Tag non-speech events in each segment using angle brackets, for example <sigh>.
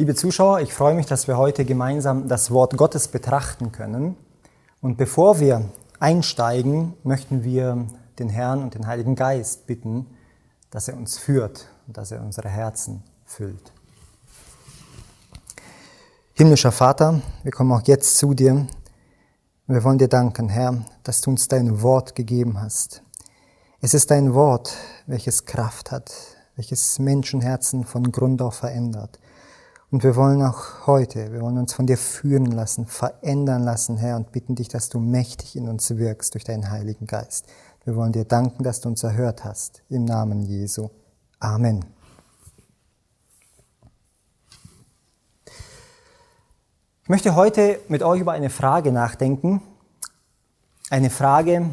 Liebe Zuschauer, ich freue mich, dass wir heute gemeinsam das Wort Gottes betrachten können. Und bevor wir einsteigen, möchten wir den Herrn und den Heiligen Geist bitten, dass er uns führt und dass er unsere Herzen füllt. Himmlischer Vater, wir kommen auch jetzt zu dir. Und wir wollen dir danken, Herr, dass du uns dein Wort gegeben hast. Es ist dein Wort, welches Kraft hat, welches Menschenherzen von Grund auf verändert. Und wir wollen auch heute, wir wollen uns von dir führen lassen, verändern lassen, Herr, und bitten dich, dass du mächtig in uns wirkst durch deinen Heiligen Geist. Wir wollen dir danken, dass du uns erhört hast. Im Namen Jesu. Amen. Ich möchte heute mit euch über eine Frage nachdenken. Eine Frage,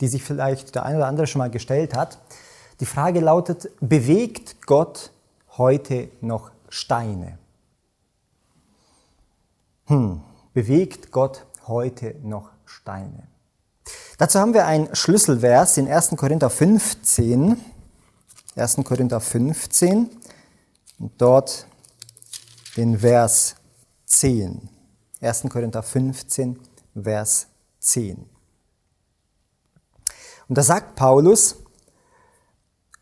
die sich vielleicht der eine oder andere schon mal gestellt hat. Die Frage lautet, bewegt Gott heute noch Steine? Hm, bewegt Gott heute noch Steine? Dazu haben wir ein Schlüsselvers in 1. Korinther 15. 1. Korinther 15 und dort den Vers 10. 1. Korinther 15, Vers 10. Und da sagt Paulus,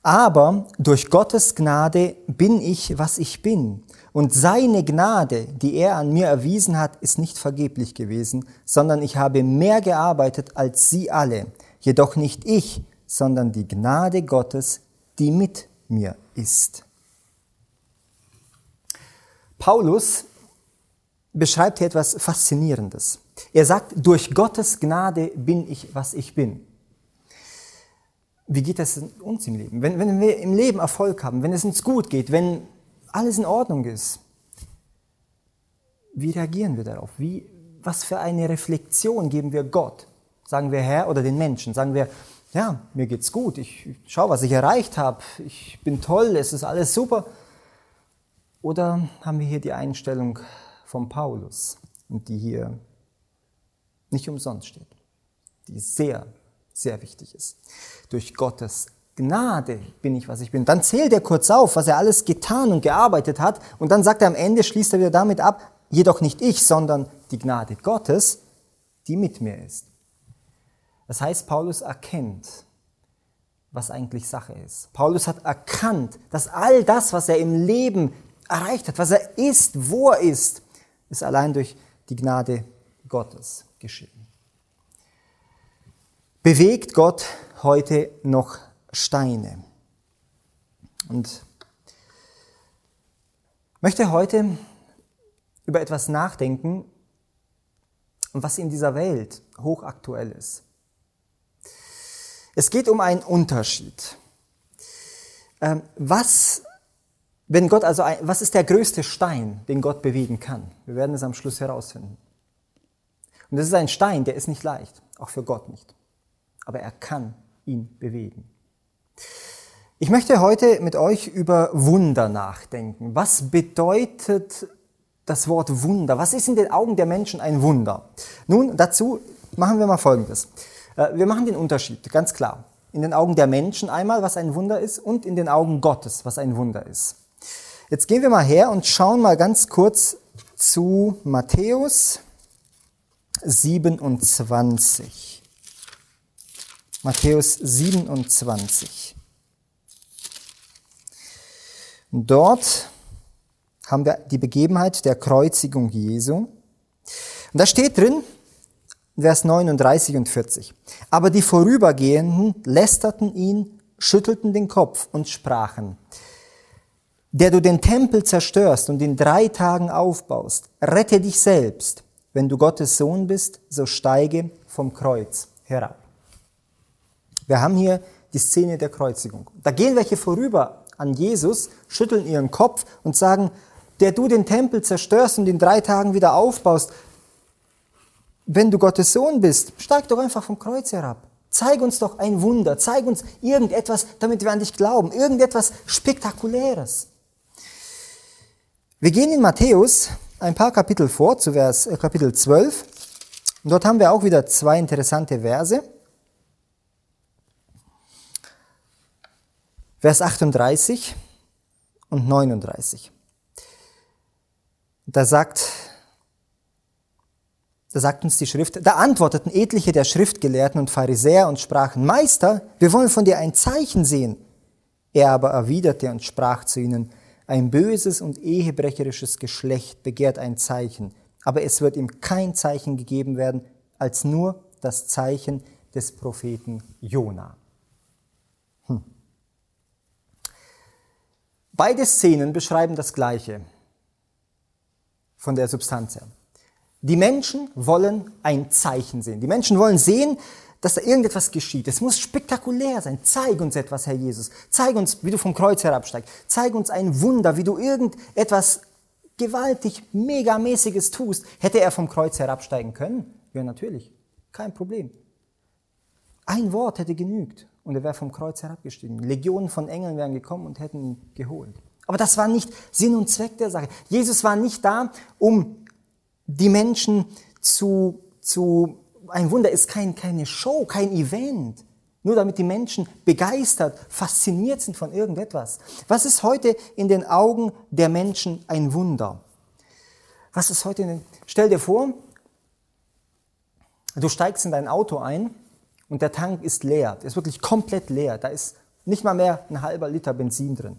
aber durch Gottes Gnade bin ich, was ich bin. Und seine Gnade, die er an mir erwiesen hat, ist nicht vergeblich gewesen, sondern ich habe mehr gearbeitet als sie alle. Jedoch nicht ich, sondern die Gnade Gottes, die mit mir ist. Paulus beschreibt hier etwas Faszinierendes. Er sagt, durch Gottes Gnade bin ich, was ich bin. Wie geht es uns im Leben? Wenn, wenn wir im Leben Erfolg haben, wenn es uns gut geht, wenn alles in Ordnung ist, wie reagieren wir darauf? Wie, was für eine Reflexion geben wir Gott? Sagen wir Herr oder den Menschen? Sagen wir, ja, mir geht's gut, ich schau, was ich erreicht habe, ich bin toll, es ist alles super. Oder haben wir hier die Einstellung von Paulus die hier nicht umsonst steht, die sehr sehr wichtig ist. Durch Gottes Gnade bin ich, was ich bin. Dann zählt er kurz auf, was er alles getan und gearbeitet hat. Und dann sagt er am Ende, schließt er wieder damit ab, jedoch nicht ich, sondern die Gnade Gottes, die mit mir ist. Das heißt, Paulus erkennt, was eigentlich Sache ist. Paulus hat erkannt, dass all das, was er im Leben erreicht hat, was er ist, wo er ist, ist allein durch die Gnade Gottes geschehen bewegt Gott heute noch Steine. Und möchte heute über etwas nachdenken, was in dieser Welt hochaktuell ist. Es geht um einen Unterschied. Ähm, was, wenn Gott also, was ist der größte Stein, den Gott bewegen kann? Wir werden es am Schluss herausfinden. Und das ist ein Stein, der ist nicht leicht, auch für Gott nicht aber er kann ihn bewegen. Ich möchte heute mit euch über Wunder nachdenken. Was bedeutet das Wort Wunder? Was ist in den Augen der Menschen ein Wunder? Nun, dazu machen wir mal Folgendes. Äh, wir machen den Unterschied, ganz klar. In den Augen der Menschen einmal, was ein Wunder ist, und in den Augen Gottes, was ein Wunder ist. Jetzt gehen wir mal her und schauen mal ganz kurz zu Matthäus 27. Matthäus 27. Und dort haben wir die Begebenheit der Kreuzigung Jesu. Und da steht drin, Vers 39 und 40. Aber die Vorübergehenden lästerten ihn, schüttelten den Kopf und sprachen, der du den Tempel zerstörst und in drei Tagen aufbaust, rette dich selbst. Wenn du Gottes Sohn bist, so steige vom Kreuz herab. Wir haben hier die Szene der Kreuzigung. Da gehen welche vorüber an Jesus, schütteln ihren Kopf und sagen, der du den Tempel zerstörst und in drei Tagen wieder aufbaust, wenn du Gottes Sohn bist, steig doch einfach vom Kreuz herab. Zeig uns doch ein Wunder, zeig uns irgendetwas, damit wir an dich glauben, irgendetwas Spektakuläres. Wir gehen in Matthäus ein paar Kapitel vor, zu Vers, äh, Kapitel 12. Und dort haben wir auch wieder zwei interessante Verse. Vers 38 und 39. Da sagt, da sagt uns die Schrift, da antworteten etliche der Schriftgelehrten und Pharisäer und sprachen, Meister, wir wollen von dir ein Zeichen sehen. Er aber erwiderte und sprach zu ihnen, ein böses und ehebrecherisches Geschlecht begehrt ein Zeichen, aber es wird ihm kein Zeichen gegeben werden, als nur das Zeichen des Propheten Jona. Beide Szenen beschreiben das Gleiche von der Substanz her. Die Menschen wollen ein Zeichen sehen. Die Menschen wollen sehen, dass da irgendetwas geschieht. Es muss spektakulär sein. Zeig uns etwas, Herr Jesus. Zeig uns, wie du vom Kreuz herabsteigst. Zeig uns ein Wunder, wie du irgendetwas gewaltig, megamäßiges tust. Hätte er vom Kreuz herabsteigen können? Ja, natürlich. Kein Problem. Ein Wort hätte genügt und er wäre vom Kreuz herabgestiegen. Legionen von Engeln wären gekommen und hätten ihn geholt. Aber das war nicht Sinn und Zweck der Sache. Jesus war nicht da, um die Menschen zu, zu, ein Wunder ist kein, keine Show, kein Event. Nur damit die Menschen begeistert, fasziniert sind von irgendetwas. Was ist heute in den Augen der Menschen ein Wunder? Was ist heute in den, stell dir vor, du steigst in dein Auto ein und der Tank ist leer. Der ist wirklich komplett leer. Da ist nicht mal mehr ein halber Liter Benzin drin.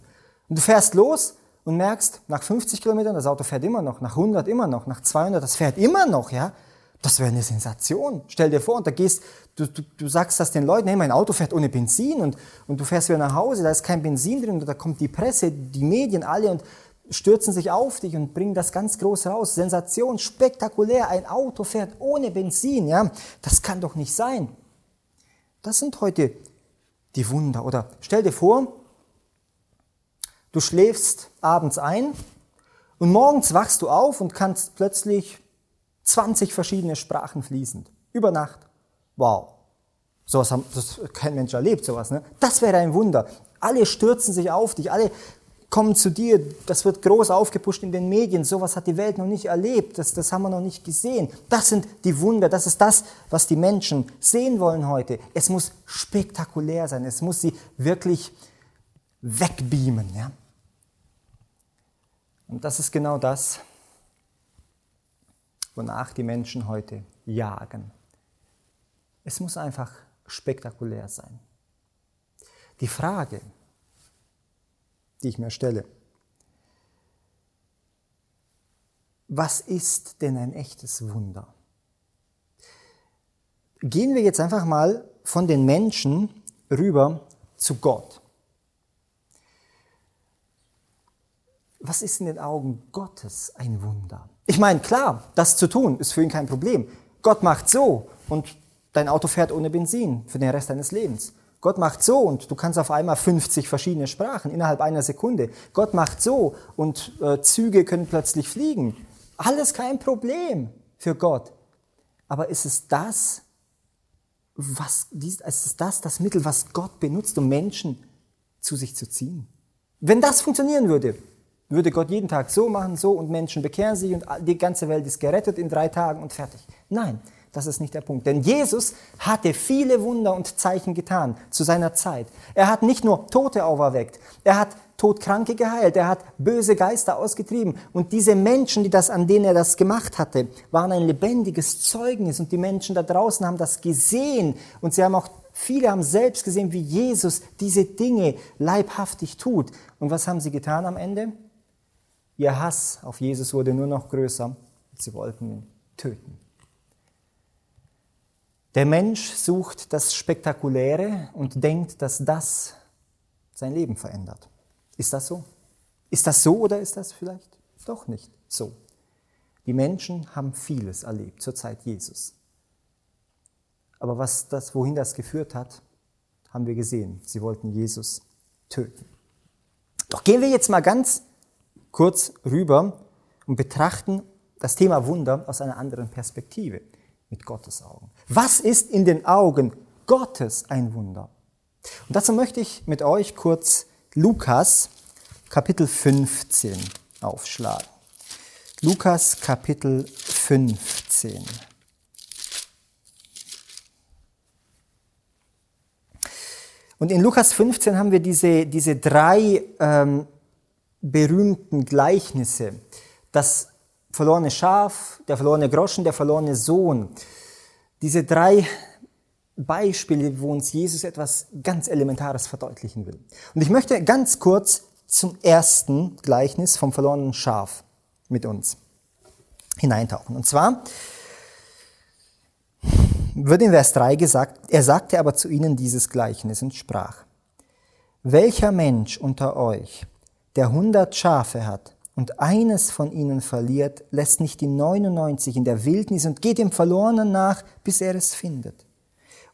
Und du fährst los und merkst, nach 50 Kilometern, das Auto fährt immer noch, nach 100 immer noch, nach 200, das fährt immer noch, ja. Das wäre eine Sensation. Stell dir vor, und da gehst, du, du, du sagst das den Leuten, hey, mein Auto fährt ohne Benzin und, und du fährst wieder nach Hause, da ist kein Benzin drin und da kommt die Presse, die Medien, alle und stürzen sich auf dich und bringen das ganz groß raus. Sensation, spektakulär, ein Auto fährt ohne Benzin, ja. Das kann doch nicht sein. Das sind heute die Wunder. Oder stell dir vor, Du schläfst abends ein und morgens wachst du auf und kannst plötzlich 20 verschiedene Sprachen fließend. Über Nacht. Wow. Sowas haben, das kein Mensch erlebt, sowas, ne? Das wäre ein Wunder. Alle stürzen sich auf dich, alle kommen zu dir, das wird groß aufgepusht in den Medien, sowas hat die Welt noch nicht erlebt, das, das haben wir noch nicht gesehen. Das sind die Wunder, das ist das, was die Menschen sehen wollen heute. Es muss spektakulär sein, es muss sie wirklich wegbeamen. Ja? Und das ist genau das, wonach die Menschen heute jagen. Es muss einfach spektakulär sein. Die Frage, die ich mir stelle, was ist denn ein echtes Wunder? Gehen wir jetzt einfach mal von den Menschen rüber zu Gott. was ist in den Augen Gottes ein Wunder? Ich meine, klar, das zu tun ist für ihn kein Problem. Gott macht so und dein Auto fährt ohne Benzin für den Rest deines Lebens. Gott macht so und du kannst auf einmal 50 verschiedene Sprachen innerhalb einer Sekunde. Gott macht so und äh, Züge können plötzlich fliegen. Alles kein Problem für Gott. Aber ist es das, was, ist es das, das Mittel, was Gott benutzt, um Menschen zu sich zu ziehen? Wenn das funktionieren würde, würde Gott jeden Tag so machen, so und Menschen bekehren sich und die ganze Welt ist gerettet in drei Tagen und fertig. Nein, das ist nicht der Punkt. Denn Jesus hatte viele Wunder und Zeichen getan zu seiner Zeit. Er hat nicht nur Tote auferweckt, er hat Todkranke geheilt, er hat böse Geister ausgetrieben. Und diese Menschen, die das, an denen er das gemacht hatte, waren ein lebendiges Zeugnis. Und die Menschen da draußen haben das gesehen. Und sie haben auch, viele haben selbst gesehen, wie Jesus diese Dinge leibhaftig tut. Und was haben sie getan am Ende? Ihr Hass auf Jesus wurde nur noch größer. Sie wollten ihn töten. Der Mensch sucht das Spektakuläre und denkt, dass das sein Leben verändert. Ist das so? Ist das so oder ist das vielleicht doch nicht so? Die Menschen haben vieles erlebt zur Zeit Jesus. Aber was das, wohin das geführt hat, haben wir gesehen. Sie wollten Jesus töten. Doch gehen wir jetzt mal ganz kurz rüber und betrachten das Thema Wunder aus einer anderen Perspektive, mit Gottes Augen. Was ist in den Augen Gottes ein Wunder? Und dazu möchte ich mit euch kurz Lukas Kapitel 15 aufschlagen. Lukas Kapitel 15. Und in Lukas 15 haben wir diese, diese drei ähm, berühmten Gleichnisse, das verlorene Schaf, der verlorene Groschen, der verlorene Sohn. Diese drei Beispiele, wo uns Jesus etwas ganz Elementares verdeutlichen will. Und ich möchte ganz kurz zum ersten Gleichnis vom verlorenen Schaf mit uns hineintauchen. Und zwar wird in Vers 3 gesagt, er sagte aber zu ihnen dieses Gleichnis und sprach, welcher Mensch unter euch, der hundert Schafe hat und eines von ihnen verliert, lässt nicht die 99 in der Wildnis und geht dem Verlorenen nach, bis er es findet.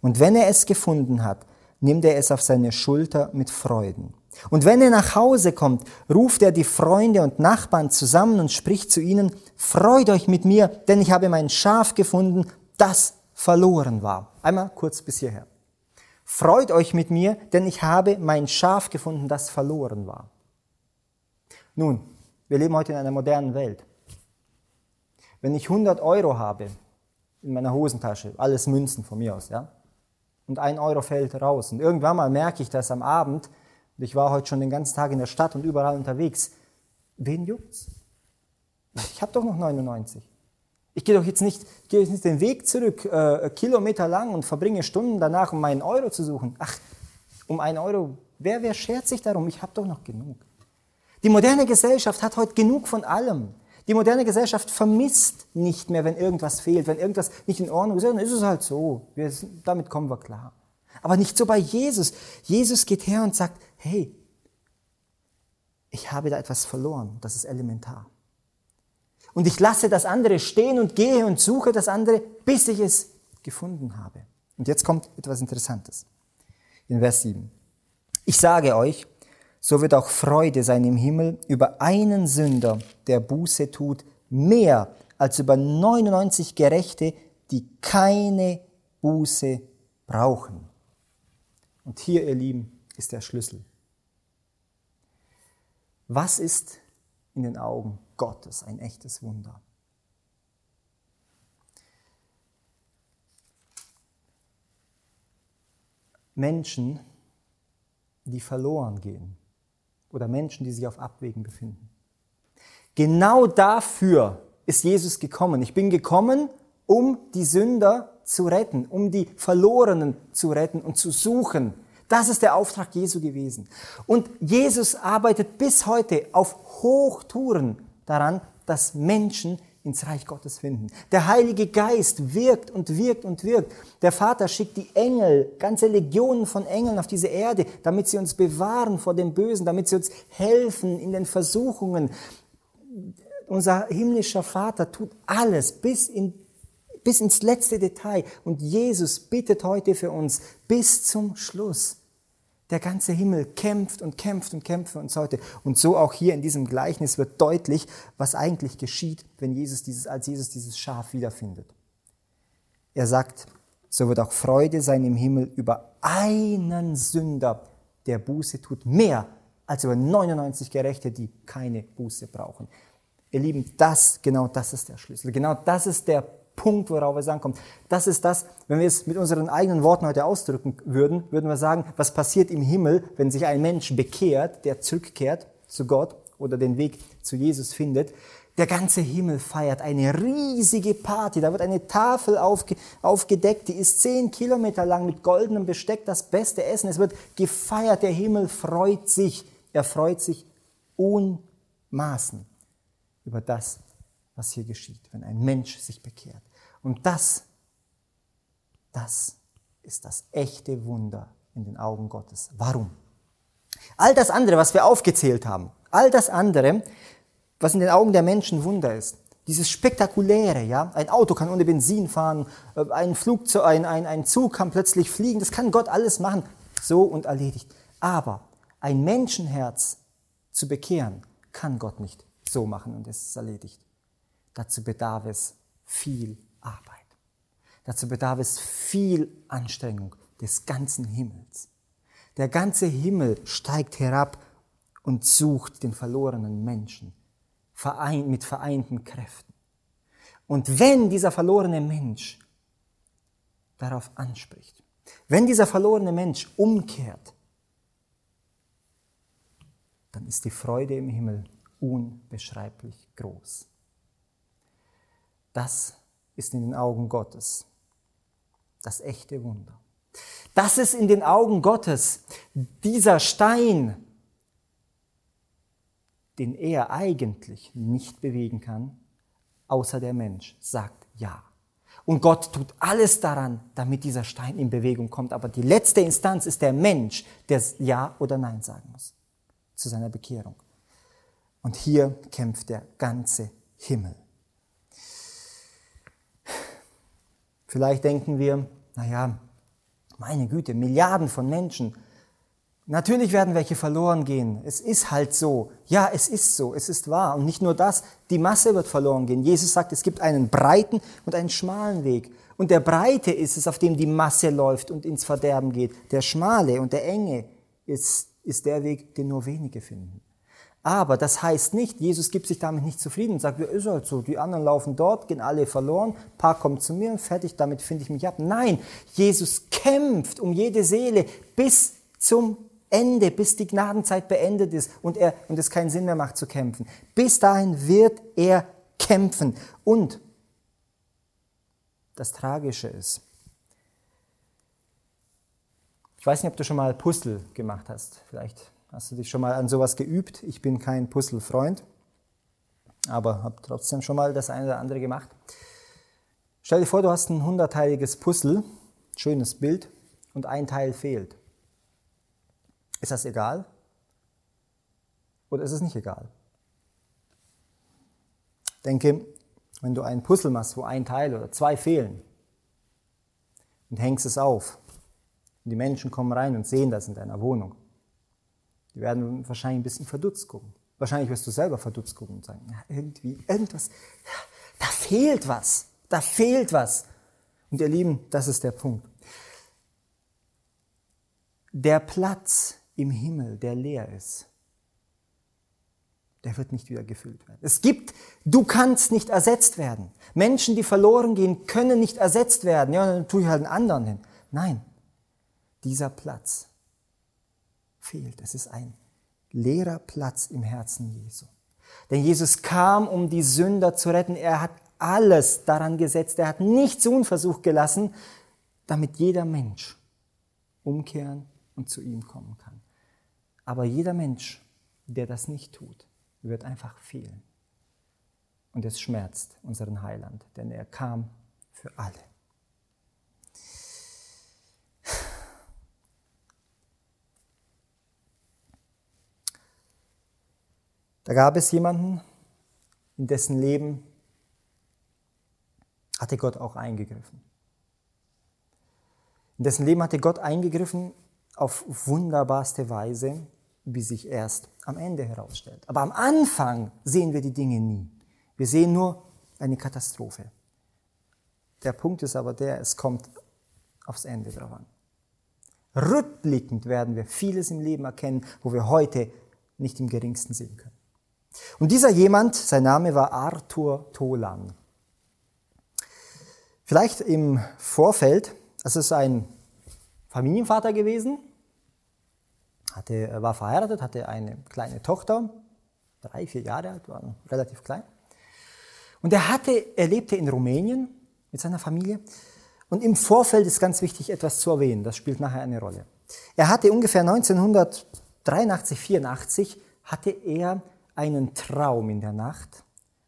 Und wenn er es gefunden hat, nimmt er es auf seine Schulter mit Freuden. Und wenn er nach Hause kommt, ruft er die Freunde und Nachbarn zusammen und spricht zu ihnen, Freut euch mit mir, denn ich habe mein Schaf gefunden, das verloren war. Einmal kurz bis hierher. Freut euch mit mir, denn ich habe mein Schaf gefunden, das verloren war. Nun, wir leben heute in einer modernen Welt. Wenn ich 100 Euro habe in meiner Hosentasche, alles Münzen von mir aus, ja, und ein Euro fällt raus. Und irgendwann mal merke ich das am Abend, und ich war heute schon den ganzen Tag in der Stadt und überall unterwegs. Wen juckt's? Ich habe doch noch 99. Ich gehe doch jetzt nicht, gehe jetzt nicht den Weg zurück, äh, Kilometer lang und verbringe Stunden danach, um meinen Euro zu suchen. Ach, um einen Euro, wer, wer schert sich darum? Ich habe doch noch genug. Die moderne Gesellschaft hat heute genug von allem. Die moderne Gesellschaft vermisst nicht mehr, wenn irgendwas fehlt, wenn irgendwas nicht in Ordnung ist, dann ist es halt so. Wir, damit kommen wir klar. Aber nicht so bei Jesus. Jesus geht her und sagt, hey, ich habe da etwas verloren, das ist elementar. Und ich lasse das andere stehen und gehe und suche das andere, bis ich es gefunden habe. Und jetzt kommt etwas Interessantes. In Vers 7. Ich sage euch, so wird auch Freude sein im Himmel über einen Sünder, der Buße tut, mehr als über 99 Gerechte, die keine Buße brauchen. Und hier, ihr Lieben, ist der Schlüssel. Was ist in den Augen Gottes ein echtes Wunder? Menschen, die verloren gehen, oder Menschen, die sich auf Abwägen befinden. Genau dafür ist Jesus gekommen. Ich bin gekommen, um die Sünder zu retten, um die Verlorenen zu retten und zu suchen. Das ist der Auftrag Jesu gewesen. Und Jesus arbeitet bis heute auf Hochtouren daran, dass Menschen ins Reich Gottes finden. Der Heilige Geist wirkt und wirkt und wirkt. Der Vater schickt die Engel, ganze Legionen von Engeln auf diese Erde, damit sie uns bewahren vor dem Bösen, damit sie uns helfen in den Versuchungen. Unser himmlischer Vater tut alles bis, in, bis ins letzte Detail. Und Jesus bittet heute für uns bis zum Schluss. Der ganze Himmel kämpft und kämpft und kämpft für uns heute. Und so auch hier in diesem Gleichnis wird deutlich, was eigentlich geschieht, wenn Jesus dieses, als Jesus dieses Schaf wiederfindet. Er sagt, so wird auch Freude sein im Himmel über einen Sünder, der Buße tut, mehr als über 99 Gerechte, die keine Buße brauchen. Ihr Lieben, das, genau das ist der Schlüssel. Genau das ist der Punkt, worauf es ankommt. Das ist das, wenn wir es mit unseren eigenen Worten heute ausdrücken würden, würden wir sagen, was passiert im Himmel, wenn sich ein Mensch bekehrt, der zurückkehrt zu Gott oder den Weg zu Jesus findet. Der ganze Himmel feiert eine riesige Party. Da wird eine Tafel aufge aufgedeckt, die ist zehn Kilometer lang mit goldenem Besteck, das beste Essen. Es wird gefeiert. Der Himmel freut sich. Er freut sich unmaßen über das, was hier geschieht, wenn ein Mensch sich bekehrt. Und das, das ist das echte Wunder in den Augen Gottes. Warum? All das andere, was wir aufgezählt haben, all das andere, was in den Augen der Menschen Wunder ist, dieses Spektakuläre, ja, ein Auto kann ohne Benzin fahren, äh, ein Flugzeug, ein, ein, ein Zug kann plötzlich fliegen, das kann Gott alles machen, so und erledigt. Aber ein Menschenherz zu bekehren, kann Gott nicht so machen und es ist erledigt. Dazu bedarf es viel Arbeit. Dazu bedarf es viel Anstrengung des ganzen Himmels. Der ganze Himmel steigt herab und sucht den verlorenen Menschen mit vereinten Kräften. Und wenn dieser verlorene Mensch darauf anspricht, wenn dieser verlorene Mensch umkehrt, dann ist die Freude im Himmel unbeschreiblich groß. Das ist in den Augen Gottes das echte Wunder. Das ist in den Augen Gottes dieser Stein, den er eigentlich nicht bewegen kann, außer der Mensch sagt ja. Und Gott tut alles daran, damit dieser Stein in Bewegung kommt. Aber die letzte Instanz ist der Mensch, der Ja oder Nein sagen muss zu seiner Bekehrung. Und hier kämpft der ganze Himmel. Vielleicht denken wir, naja, meine Güte, Milliarden von Menschen. Natürlich werden welche verloren gehen. Es ist halt so. Ja, es ist so. Es ist wahr. Und nicht nur das, die Masse wird verloren gehen. Jesus sagt, es gibt einen breiten und einen schmalen Weg. Und der breite ist es, auf dem die Masse läuft und ins Verderben geht. Der schmale und der enge ist, ist der Weg, den nur wenige finden. Aber das heißt nicht, Jesus gibt sich damit nicht zufrieden und sagt, ja, ist halt so, die anderen laufen dort, gehen alle verloren, ein paar kommen zu mir und fertig, damit finde ich mich ab. Nein, Jesus kämpft um jede Seele bis zum Ende, bis die Gnadenzeit beendet ist und, er, und es keinen Sinn mehr macht zu kämpfen. Bis dahin wird er kämpfen. Und das Tragische ist, ich weiß nicht, ob du schon mal Puzzle gemacht hast. Vielleicht Hast du dich schon mal an sowas geübt? Ich bin kein Puzzle-Freund, aber habe trotzdem schon mal das eine oder andere gemacht. Stell dir vor, du hast ein hunderteiliges Puzzle, schönes Bild, und ein Teil fehlt. Ist das egal? Oder ist es nicht egal? Denke, wenn du ein Puzzle machst, wo ein Teil oder zwei fehlen, und hängst es auf, und die Menschen kommen rein und sehen das in deiner Wohnung, die werden wahrscheinlich ein bisschen verdutzt gucken. Wahrscheinlich wirst du selber verdutzt gucken und sagen, irgendwie, irgendwas, da fehlt was, da fehlt was. Und ihr Lieben, das ist der Punkt. Der Platz im Himmel, der leer ist, der wird nicht wieder gefüllt werden. Es gibt, du kannst nicht ersetzt werden. Menschen, die verloren gehen, können nicht ersetzt werden. Ja, dann tue ich halt einen anderen hin. Nein, dieser Platz fehlt. Es ist ein leerer Platz im Herzen Jesu. Denn Jesus kam, um die Sünder zu retten. Er hat alles daran gesetzt. Er hat nichts unversucht gelassen, damit jeder Mensch umkehren und zu ihm kommen kann. Aber jeder Mensch, der das nicht tut, wird einfach fehlen. Und es schmerzt unseren Heiland, denn er kam für alle. Da gab es jemanden, in dessen Leben hatte Gott auch eingegriffen. In dessen Leben hatte Gott eingegriffen auf wunderbarste Weise, wie sich erst am Ende herausstellt. Aber am Anfang sehen wir die Dinge nie. Wir sehen nur eine Katastrophe. Der Punkt ist aber der, es kommt aufs Ende drauf an. Rückblickend werden wir vieles im Leben erkennen, wo wir heute nicht im geringsten sehen können. Und dieser jemand, sein Name war Arthur Tolan. Vielleicht im Vorfeld, es ist ein Familienvater gewesen, hatte, war verheiratet, hatte eine kleine Tochter, drei, vier Jahre alt, war relativ klein. Und er, hatte, er lebte in Rumänien mit seiner Familie. Und im Vorfeld ist ganz wichtig, etwas zu erwähnen, das spielt nachher eine Rolle. Er hatte ungefähr 1983, 84, hatte er einen Traum in der Nacht,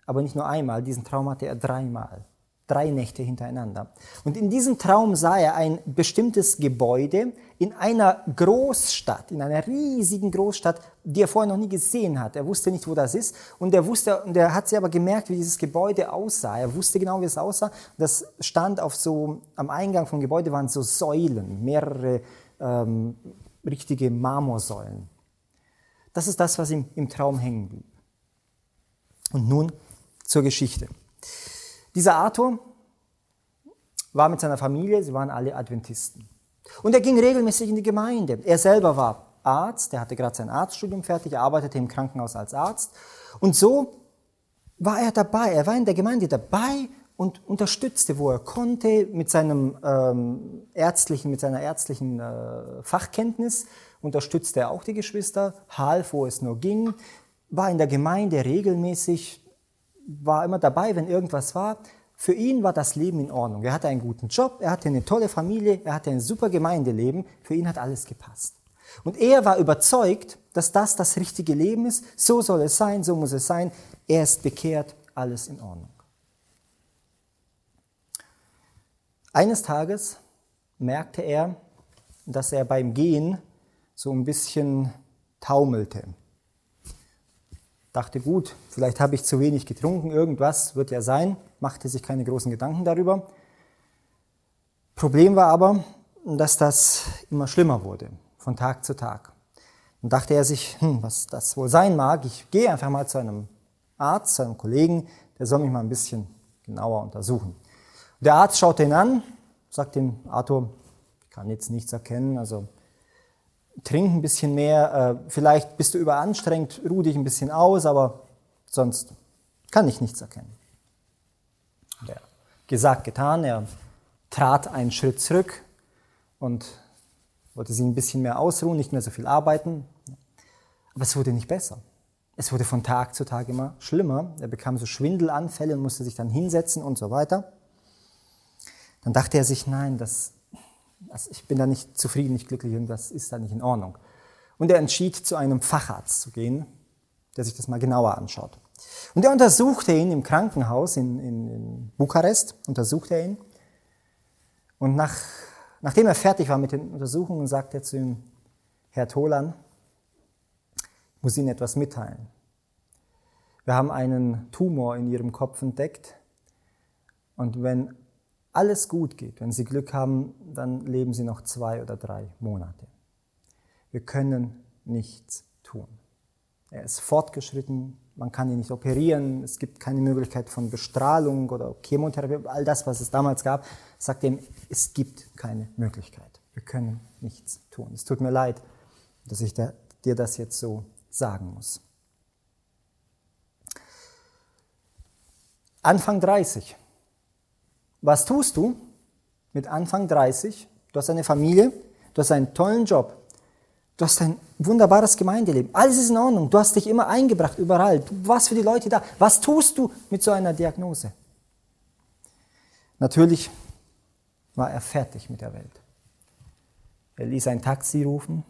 aber nicht nur einmal, diesen Traum hatte er dreimal, drei Nächte hintereinander. Und in diesem Traum sah er ein bestimmtes Gebäude in einer Großstadt, in einer riesigen Großstadt, die er vorher noch nie gesehen hat. Er wusste nicht, wo das ist und er wusste, und er hat sich aber gemerkt, wie dieses Gebäude aussah. Er wusste genau, wie es aussah. Das stand auf so, am Eingang vom Gebäude waren so Säulen, mehrere ähm, richtige Marmorsäulen. Das ist das, was ihm im Traum hängen blieb. Und nun zur Geschichte. Dieser Arthur war mit seiner Familie, sie waren alle Adventisten. Und er ging regelmäßig in die Gemeinde. Er selber war Arzt, er hatte gerade sein Arztstudium fertig, er arbeitete im Krankenhaus als Arzt. Und so war er dabei, er war in der Gemeinde dabei und unterstützte, wo er konnte, mit seinem ähm, ärztlichen, mit seiner ärztlichen äh, Fachkenntnis unterstützte er auch die Geschwister, half, wo es nur ging, war in der Gemeinde regelmäßig, war immer dabei, wenn irgendwas war, Für ihn war das Leben in Ordnung. Er hatte einen guten Job, er hatte eine tolle Familie, er hatte ein super Gemeindeleben. Für ihn hat alles gepasst. Und er war überzeugt, dass das das richtige Leben ist. So soll es sein, so muss es sein. Er ist bekehrt, alles in Ordnung. Eines Tages merkte er, dass er beim Gehen so ein bisschen taumelte. Dachte, gut, vielleicht habe ich zu wenig getrunken, irgendwas wird ja sein, machte sich keine großen Gedanken darüber. Problem war aber, dass das immer schlimmer wurde, von Tag zu Tag. Und dachte er sich, hm, was das wohl sein mag, ich gehe einfach mal zu einem Arzt, zu einem Kollegen, der soll mich mal ein bisschen genauer untersuchen. Der Arzt schaute ihn an, sagt ihm, Arthur, ich kann jetzt nichts erkennen, also trink ein bisschen mehr, äh, vielleicht bist du überanstrengt, ruh dich ein bisschen aus, aber sonst kann ich nichts erkennen. Ja. Gesagt, getan, er trat einen Schritt zurück und wollte sich ein bisschen mehr ausruhen, nicht mehr so viel arbeiten. Aber es wurde nicht besser. Es wurde von Tag zu Tag immer schlimmer. Er bekam so Schwindelanfälle und musste sich dann hinsetzen und so weiter. Dann dachte er sich, nein, das, das, ich bin da nicht zufrieden, nicht glücklich, irgendwas ist da nicht in Ordnung. Und er entschied, zu einem Facharzt zu gehen, der sich das mal genauer anschaut. Und er untersuchte ihn im Krankenhaus in, in, in Bukarest, untersuchte er ihn. Und nach, nachdem er fertig war mit den Untersuchungen, sagte er zu ihm, Herr Tolan, ich muss Ihnen etwas mitteilen. Wir haben einen Tumor in Ihrem Kopf entdeckt. Und wenn alles gut geht, wenn Sie Glück haben, dann leben Sie noch zwei oder drei Monate. Wir können nichts tun. Er ist fortgeschritten, man kann ihn nicht operieren, es gibt keine Möglichkeit von Bestrahlung oder Chemotherapie, all das, was es damals gab, sagt ihm, es gibt keine Möglichkeit. Wir können nichts tun. Es tut mir leid, dass ich dir das jetzt so sagen muss. Anfang 30 was tust du mit Anfang 30? Du hast eine Familie, du hast einen tollen Job, du hast ein wunderbares Gemeindeleben. Alles ist in Ordnung. Du hast dich immer eingebracht, überall. Du warst für die Leute da. Was tust du mit so einer Diagnose? Natürlich war er fertig mit der Welt. Er ließ ein Taxi rufen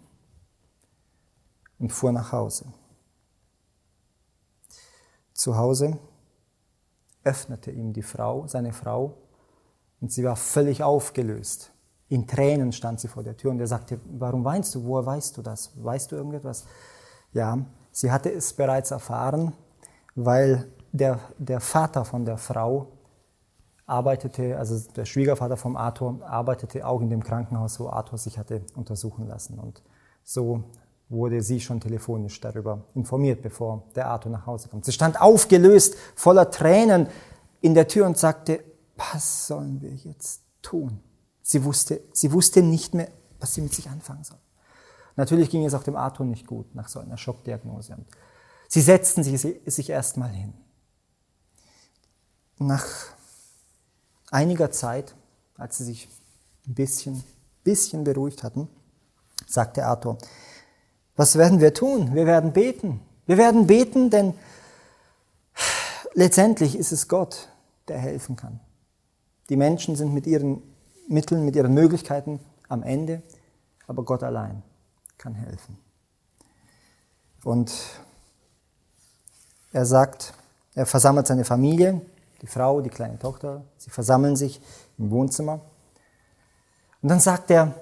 und fuhr nach Hause. Zu Hause öffnete ihm die Frau, seine Frau, und sie war völlig aufgelöst. In Tränen stand sie vor der Tür und er sagte, warum weinst du? Woher weißt du das? Weißt du irgendetwas? Ja, sie hatte es bereits erfahren, weil der, der Vater von der Frau arbeitete, also der Schwiegervater vom Arthur arbeitete auch in dem Krankenhaus, wo Arthur sich hatte untersuchen lassen. Und so wurde sie schon telefonisch darüber informiert, bevor der Arthur nach Hause kommt. Sie stand aufgelöst, voller Tränen in der Tür und sagte, was sollen wir jetzt tun? Sie wusste, sie wusste nicht mehr, was sie mit sich anfangen soll. Natürlich ging es auch dem Arthur nicht gut nach so einer Schockdiagnose. Sie setzten sich, sich erstmal hin. Nach einiger Zeit, als sie sich ein bisschen, bisschen beruhigt hatten, sagte Arthur, was werden wir tun? Wir werden beten. Wir werden beten, denn letztendlich ist es Gott, der helfen kann. Die Menschen sind mit ihren Mitteln, mit ihren Möglichkeiten am Ende, aber Gott allein kann helfen. Und er sagt, er versammelt seine Familie, die Frau, die kleine Tochter, sie versammeln sich im Wohnzimmer. Und dann sagt er,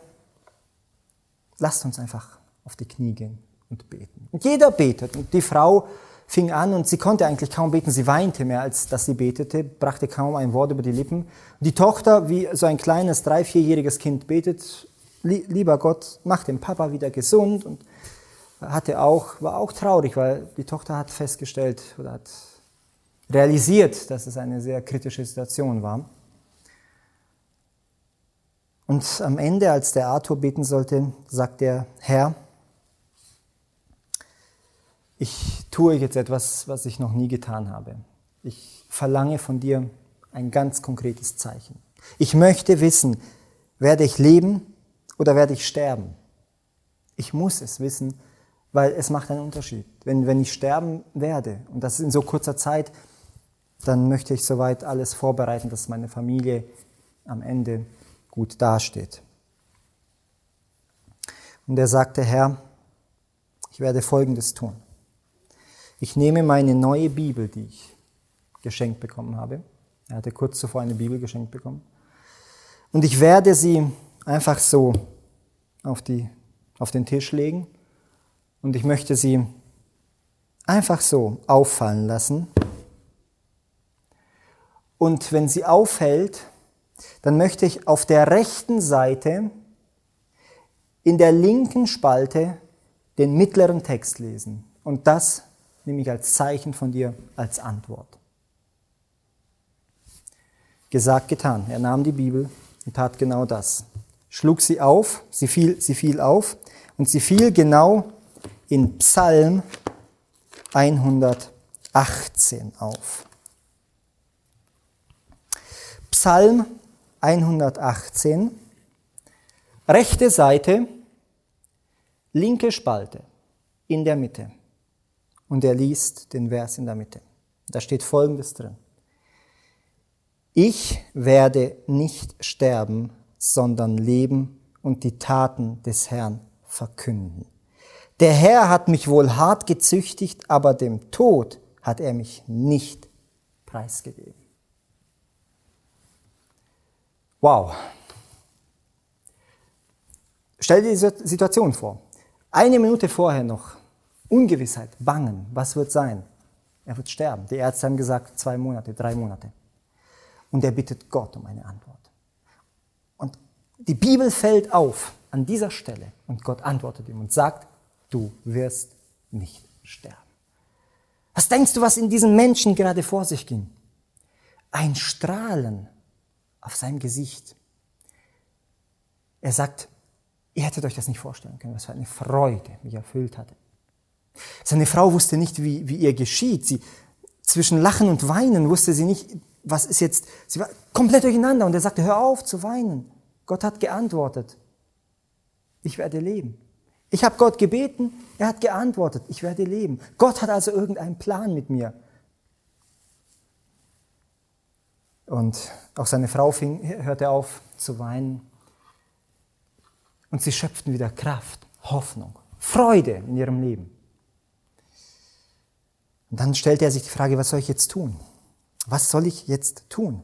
lasst uns einfach auf die Knie gehen und beten. Und jeder betet. Und die Frau fing an und sie konnte eigentlich kaum beten. Sie weinte mehr, als dass sie betete, brachte kaum ein Wort über die Lippen. Die Tochter, wie so ein kleines, drei-, vierjähriges Kind, betet, lieber Gott, mach den Papa wieder gesund und hatte auch, war auch traurig, weil die Tochter hat festgestellt oder hat realisiert, dass es eine sehr kritische Situation war. Und am Ende, als der Arthur beten sollte, sagt er, Herr, ich tue jetzt etwas, was ich noch nie getan habe. Ich verlange von dir ein ganz konkretes Zeichen. Ich möchte wissen, werde ich leben oder werde ich sterben? Ich muss es wissen, weil es macht einen Unterschied. Wenn, wenn ich sterben werde, und das in so kurzer Zeit, dann möchte ich soweit alles vorbereiten, dass meine Familie am Ende gut dasteht. Und er sagte, Herr, ich werde Folgendes tun. Ich nehme meine neue Bibel, die ich geschenkt bekommen habe. Er hatte kurz zuvor eine Bibel geschenkt bekommen. Und ich werde sie einfach so auf, die, auf den Tisch legen. Und ich möchte sie einfach so auffallen lassen. Und wenn sie aufhält, dann möchte ich auf der rechten Seite in der linken Spalte den mittleren Text lesen. Und das nehme ich als Zeichen von dir, als Antwort. Gesagt, getan. Er nahm die Bibel und tat genau das. Schlug sie auf, sie fiel, sie fiel auf und sie fiel genau in Psalm 118 auf. Psalm 118, rechte Seite, linke Spalte in der Mitte. Und er liest den Vers in der Mitte. Da steht Folgendes drin. Ich werde nicht sterben, sondern leben und die Taten des Herrn verkünden. Der Herr hat mich wohl hart gezüchtigt, aber dem Tod hat er mich nicht preisgegeben. Wow. Stell dir die Situation vor. Eine Minute vorher noch Ungewissheit, Bangen, was wird sein? Er wird sterben. Die Ärzte haben gesagt, zwei Monate, drei Monate. Und er bittet Gott um eine Antwort. Und die Bibel fällt auf an dieser Stelle und Gott antwortet ihm und sagt, du wirst nicht sterben. Was denkst du, was in diesem Menschen gerade vor sich ging? Ein Strahlen auf seinem Gesicht. Er sagt, ihr hättet euch das nicht vorstellen können, was für eine Freude mich erfüllt hatte. Seine Frau wusste nicht, wie, wie ihr geschieht. Sie, zwischen Lachen und Weinen wusste sie nicht, was ist jetzt. Sie war komplett durcheinander und er sagte, hör auf zu weinen. Gott hat geantwortet. Ich werde leben. Ich habe Gott gebeten, er hat geantwortet, ich werde leben. Gott hat also irgendeinen Plan mit mir. Und auch seine Frau fing, hörte auf zu weinen. Und sie schöpften wieder Kraft, Hoffnung, Freude in ihrem Leben. Und dann stellte er sich die Frage, was soll ich jetzt tun? Was soll ich jetzt tun?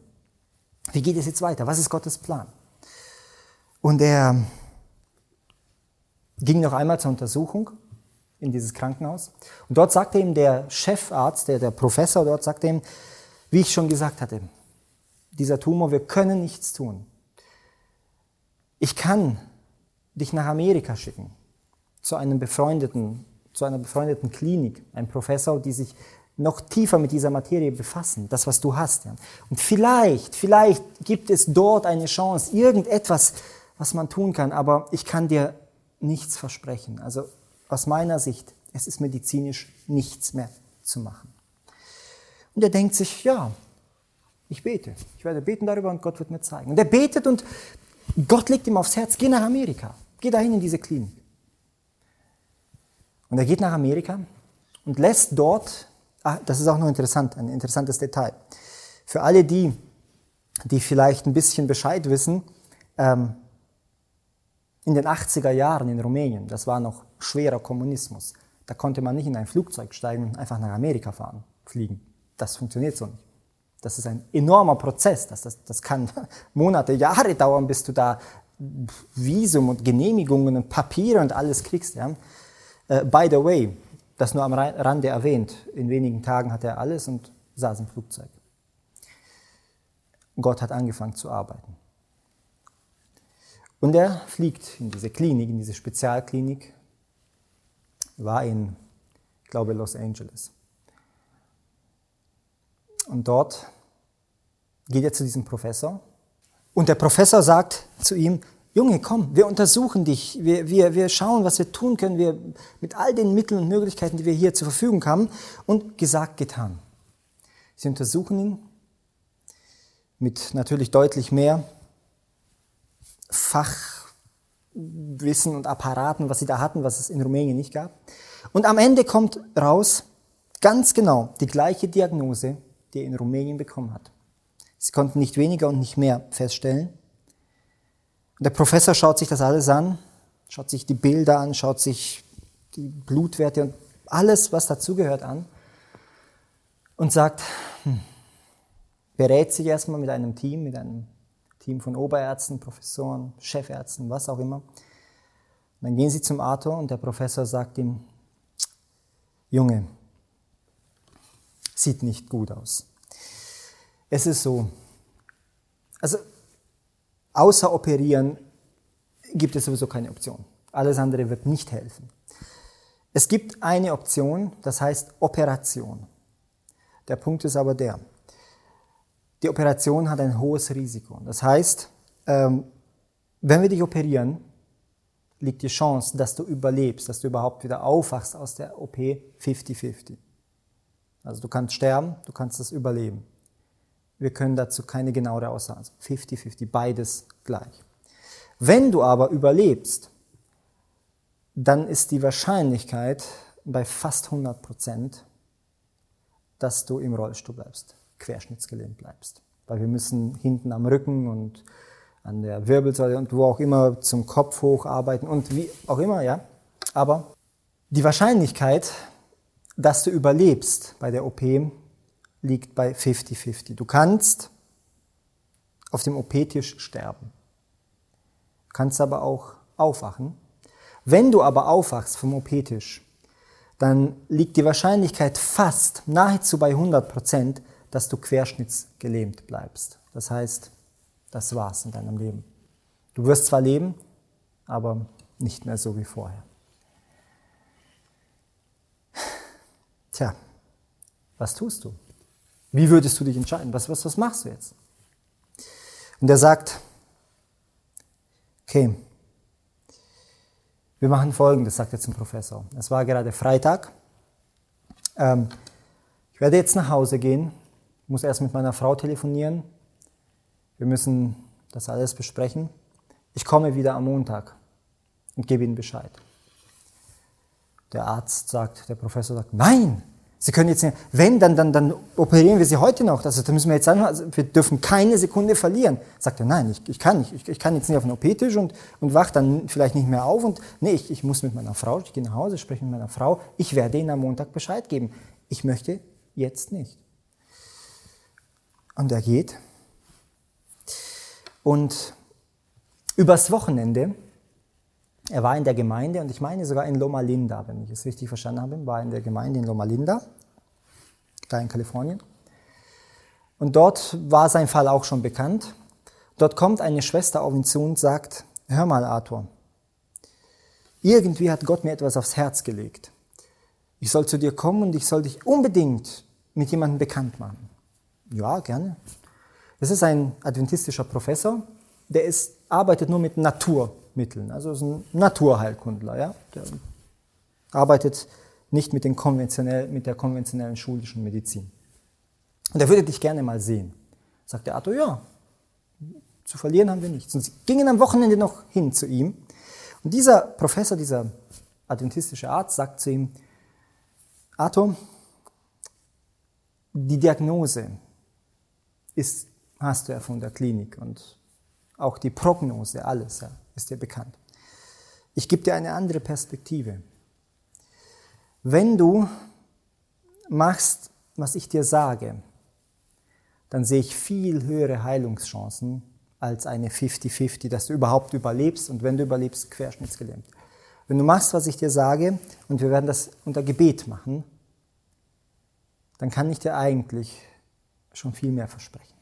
Wie geht es jetzt weiter? Was ist Gottes Plan? Und er ging noch einmal zur Untersuchung in dieses Krankenhaus. Und dort sagte ihm der Chefarzt, der, der Professor dort, sagte ihm, wie ich schon gesagt hatte, dieser Tumor, wir können nichts tun. Ich kann dich nach Amerika schicken, zu einem befreundeten, zu einer befreundeten Klinik, ein Professor, die sich noch tiefer mit dieser Materie befassen, das, was du hast. Ja. Und vielleicht, vielleicht gibt es dort eine Chance, irgendetwas, was man tun kann, aber ich kann dir nichts versprechen. Also aus meiner Sicht, es ist medizinisch nichts mehr zu machen. Und er denkt sich, ja, ich bete. Ich werde beten darüber und Gott wird mir zeigen. Und er betet und Gott legt ihm aufs Herz, geh nach Amerika. Geh dahin in diese Klinik. Und er geht nach Amerika und lässt dort, ah, das ist auch noch interessant, ein interessantes Detail. Für alle die, die vielleicht ein bisschen Bescheid wissen, ähm, in den 80er Jahren in Rumänien, das war noch schwerer Kommunismus, da konnte man nicht in ein Flugzeug steigen und einfach nach Amerika fahren, fliegen. Das funktioniert so nicht. Das ist ein enormer Prozess. Das, das, das kann <laughs> Monate, Jahre dauern, bis du da Visum und Genehmigungen und Papiere und alles kriegst. Ja. Uh, by the way, das nur am Rande erwähnt, in wenigen Tagen hat er alles und saß im Flugzeug. Gott hat angefangen zu arbeiten. Und er fliegt in diese Klinik, in diese Spezialklinik, war in, ich glaube, Los Angeles. Und dort geht er zu diesem Professor. Und der Professor sagt zu ihm, Junge, komm, wir untersuchen dich, wir, wir, wir schauen, was wir tun können, wir, mit all den Mitteln und Möglichkeiten, die wir hier zur Verfügung haben. Und gesagt, getan. Sie untersuchen ihn mit natürlich deutlich mehr Fachwissen und Apparaten, was sie da hatten, was es in Rumänien nicht gab. Und am Ende kommt raus, ganz genau die gleiche Diagnose die er in Rumänien bekommen hat. Sie konnten nicht weniger und nicht mehr feststellen. Und der Professor schaut sich das alles an, schaut sich die Bilder an, schaut sich die Blutwerte und alles, was dazugehört, an und sagt, hm, berät sich erstmal mit einem Team, mit einem Team von Oberärzten, Professoren, Chefärzten, was auch immer. Und dann gehen sie zum Arthur und der Professor sagt ihm, Junge, sieht nicht gut aus. Es ist so, also außer operieren gibt es sowieso keine Option. Alles andere wird nicht helfen. Es gibt eine Option, das heißt Operation. Der Punkt ist aber der, die Operation hat ein hohes Risiko. Das heißt, ähm, wenn wir dich operieren, liegt die Chance, dass du überlebst, dass du überhaupt wieder aufwachst aus der OP 50-50. Also du kannst sterben, du kannst das überleben. Wir können dazu keine genauere Aussage. 50-50, beides gleich. Wenn du aber überlebst, dann ist die Wahrscheinlichkeit bei fast 100 Prozent, dass du im Rollstuhl bleibst, querschnittsgelähmt bleibst. Weil wir müssen hinten am Rücken und an der Wirbelsäule und wo auch immer zum Kopf hoch arbeiten und wie auch immer, ja. Aber die Wahrscheinlichkeit, dass du überlebst bei der OP, liegt bei 50-50. Du kannst auf dem OP-Tisch sterben. Du kannst aber auch aufwachen. Wenn du aber aufwachst vom OP-Tisch, dann liegt die Wahrscheinlichkeit fast nahezu bei 100 Prozent, dass du querschnittsgelähmt bleibst. Das heißt, das war's in deinem Leben. Du wirst zwar leben, aber nicht mehr so wie vorher. Tja, was tust du? Wie würdest du dich entscheiden? Was, was, was machst du jetzt? Und er sagt, okay, wir machen Folgendes, sagt er zum Professor. Es war gerade Freitag. Ähm, ich werde jetzt nach Hause gehen, muss erst mit meiner Frau telefonieren. Wir müssen das alles besprechen. Ich komme wieder am Montag und gebe Ihnen Bescheid. Der Arzt sagt, der Professor sagt, nein, Sie können jetzt wenn, dann, dann, dann operieren wir Sie heute noch. Also, da müssen wir jetzt sagen, also, wir dürfen keine Sekunde verlieren. Sagt er, nein, ich, ich kann nicht. Ich, ich kann jetzt nicht auf den OP-Tisch und, und wach dann vielleicht nicht mehr auf. Und nee, ich, ich muss mit meiner Frau, ich gehe nach Hause, spreche mit meiner Frau. Ich werde Ihnen am Montag Bescheid geben. Ich möchte jetzt nicht. Und er geht. Und übers Wochenende er war in der Gemeinde und ich meine sogar in Loma Linda, wenn ich es richtig verstanden habe, war in der Gemeinde in Loma Linda, da in Kalifornien. Und dort war sein Fall auch schon bekannt. Dort kommt eine Schwester auf ihn zu und sagt, hör mal Arthur, irgendwie hat Gott mir etwas aufs Herz gelegt. Ich soll zu dir kommen und ich soll dich unbedingt mit jemandem bekannt machen. Ja, gerne. Das ist ein adventistischer Professor, der ist, arbeitet nur mit Natur. Mitteln. Also ist ein Naturheilkundler, ja? der arbeitet nicht mit, den konventionell, mit der konventionellen schulischen Medizin. Und er würde dich gerne mal sehen. Sagt der Arthur, ja, zu verlieren haben wir nichts. Und sie gingen am Wochenende noch hin zu ihm. Und dieser Professor, dieser adventistische Arzt, sagt zu ihm, Arthur, die Diagnose ist, hast du ja von der Klinik und auch die Prognose, alles. Ja ist dir bekannt. Ich gebe dir eine andere Perspektive. Wenn du machst, was ich dir sage, dann sehe ich viel höhere Heilungschancen als eine 50-50, dass du überhaupt überlebst und wenn du überlebst, querschnittsgelähmt. Wenn du machst, was ich dir sage, und wir werden das unter Gebet machen, dann kann ich dir eigentlich schon viel mehr versprechen.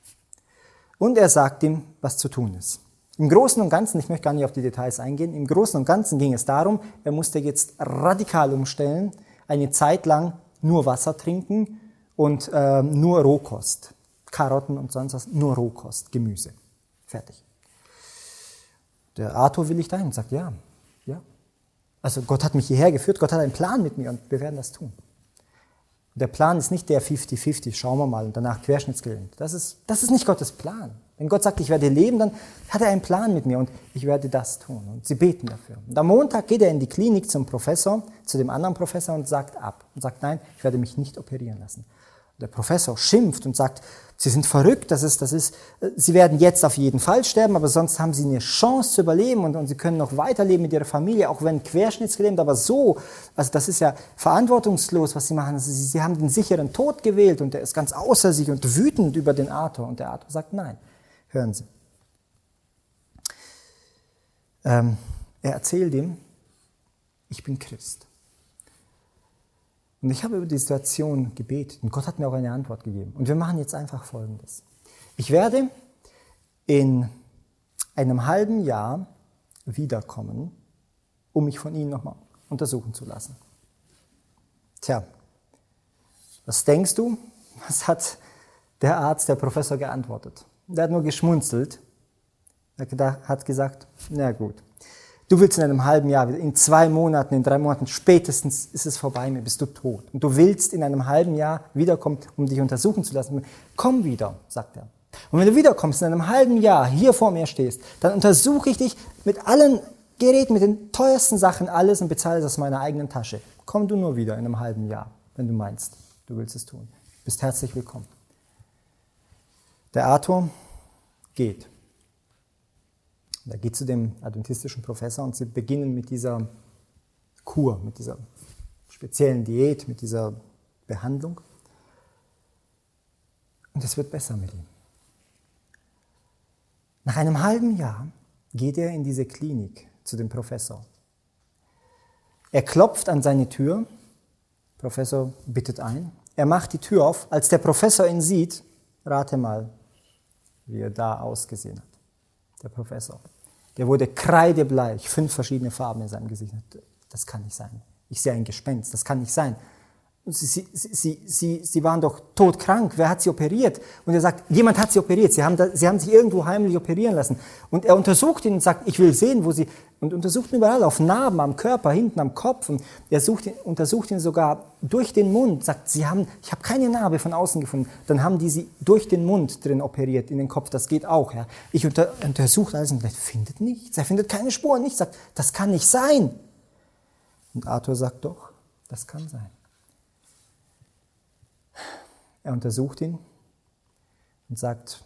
Und er sagt ihm, was zu tun ist. Im Großen und Ganzen, ich möchte gar nicht auf die Details eingehen, im Großen und Ganzen ging es darum, er musste jetzt radikal umstellen, eine Zeit lang nur Wasser trinken und äh, nur Rohkost. Karotten und sonst was, nur Rohkost, Gemüse. Fertig. Der Arthur will ich dahin und sagt, ja, ja. Also Gott hat mich hierher geführt, Gott hat einen Plan mit mir und wir werden das tun. Der Plan ist nicht der 50-50, schauen wir mal, und danach querschnittsgelähmt. Das ist, das ist nicht Gottes Plan. Wenn Gott sagt, ich werde leben, dann hat er einen Plan mit mir und ich werde das tun. Und sie beten dafür. Und am Montag geht er in die Klinik zum Professor, zu dem anderen Professor und sagt ab. Und sagt, nein, ich werde mich nicht operieren lassen. Der Professor schimpft und sagt, Sie sind verrückt, das ist, das ist, Sie werden jetzt auf jeden Fall sterben, aber sonst haben Sie eine Chance zu überleben und, und Sie können noch weiterleben mit Ihrer Familie, auch wenn querschnittsgelähmt, aber so, also das ist ja verantwortungslos, was Sie machen. Also Sie, Sie haben den sicheren Tod gewählt und er ist ganz außer sich und wütend über den Arthur und der Arthur sagt, nein, hören Sie. Ähm, er erzählt ihm, ich bin Christ. Und ich habe über die Situation gebetet und Gott hat mir auch eine Antwort gegeben. Und wir machen jetzt einfach Folgendes. Ich werde in einem halben Jahr wiederkommen, um mich von Ihnen nochmal untersuchen zu lassen. Tja, was denkst du? Was hat der Arzt, der Professor geantwortet? Der hat nur geschmunzelt. Er hat gesagt, na gut, Du willst in einem halben Jahr, in zwei Monaten, in drei Monaten, spätestens ist es vorbei, mir bist du tot. Und du willst in einem halben Jahr wiederkommen, um dich untersuchen zu lassen. Komm wieder, sagt er. Und wenn du wiederkommst, in einem halben Jahr hier vor mir stehst, dann untersuche ich dich mit allen Geräten, mit den teuersten Sachen, alles und bezahle es aus meiner eigenen Tasche. Komm du nur wieder in einem halben Jahr, wenn du meinst, du willst es tun. Du bist herzlich willkommen. Der Arthur geht. Er geht zu dem adventistischen Professor und sie beginnen mit dieser Kur, mit dieser speziellen Diät, mit dieser Behandlung. Und es wird besser mit ihm. Nach einem halben Jahr geht er in diese Klinik zu dem Professor. Er klopft an seine Tür. Professor bittet ein. Er macht die Tür auf. Als der Professor ihn sieht, rate mal, wie er da ausgesehen hat. Der Professor. Der wurde kreidebleich, fünf verschiedene Farben in seinem Gesicht. Das kann nicht sein. Ich sehe ein Gespenst, das kann nicht sein. Sie, sie, sie, sie, sie waren doch todkrank. Wer hat sie operiert? Und er sagt, jemand hat sie operiert. Sie haben, da, sie haben sich irgendwo heimlich operieren lassen. Und er untersucht ihn und sagt, ich will sehen, wo sie, und untersucht ihn überall, auf Narben, am Körper, hinten am Kopf. Und er sucht ihn, untersucht ihn sogar durch den Mund, sagt, sie haben, ich habe keine Narbe von außen gefunden. Dann haben die sie durch den Mund drin operiert, in den Kopf. Das geht auch. Ja. Ich unter, untersuche alles und findet nichts. Er findet keine Spuren, nichts. Sagt, das kann nicht sein. Und Arthur sagt, doch, das kann sein. Er untersucht ihn und sagt,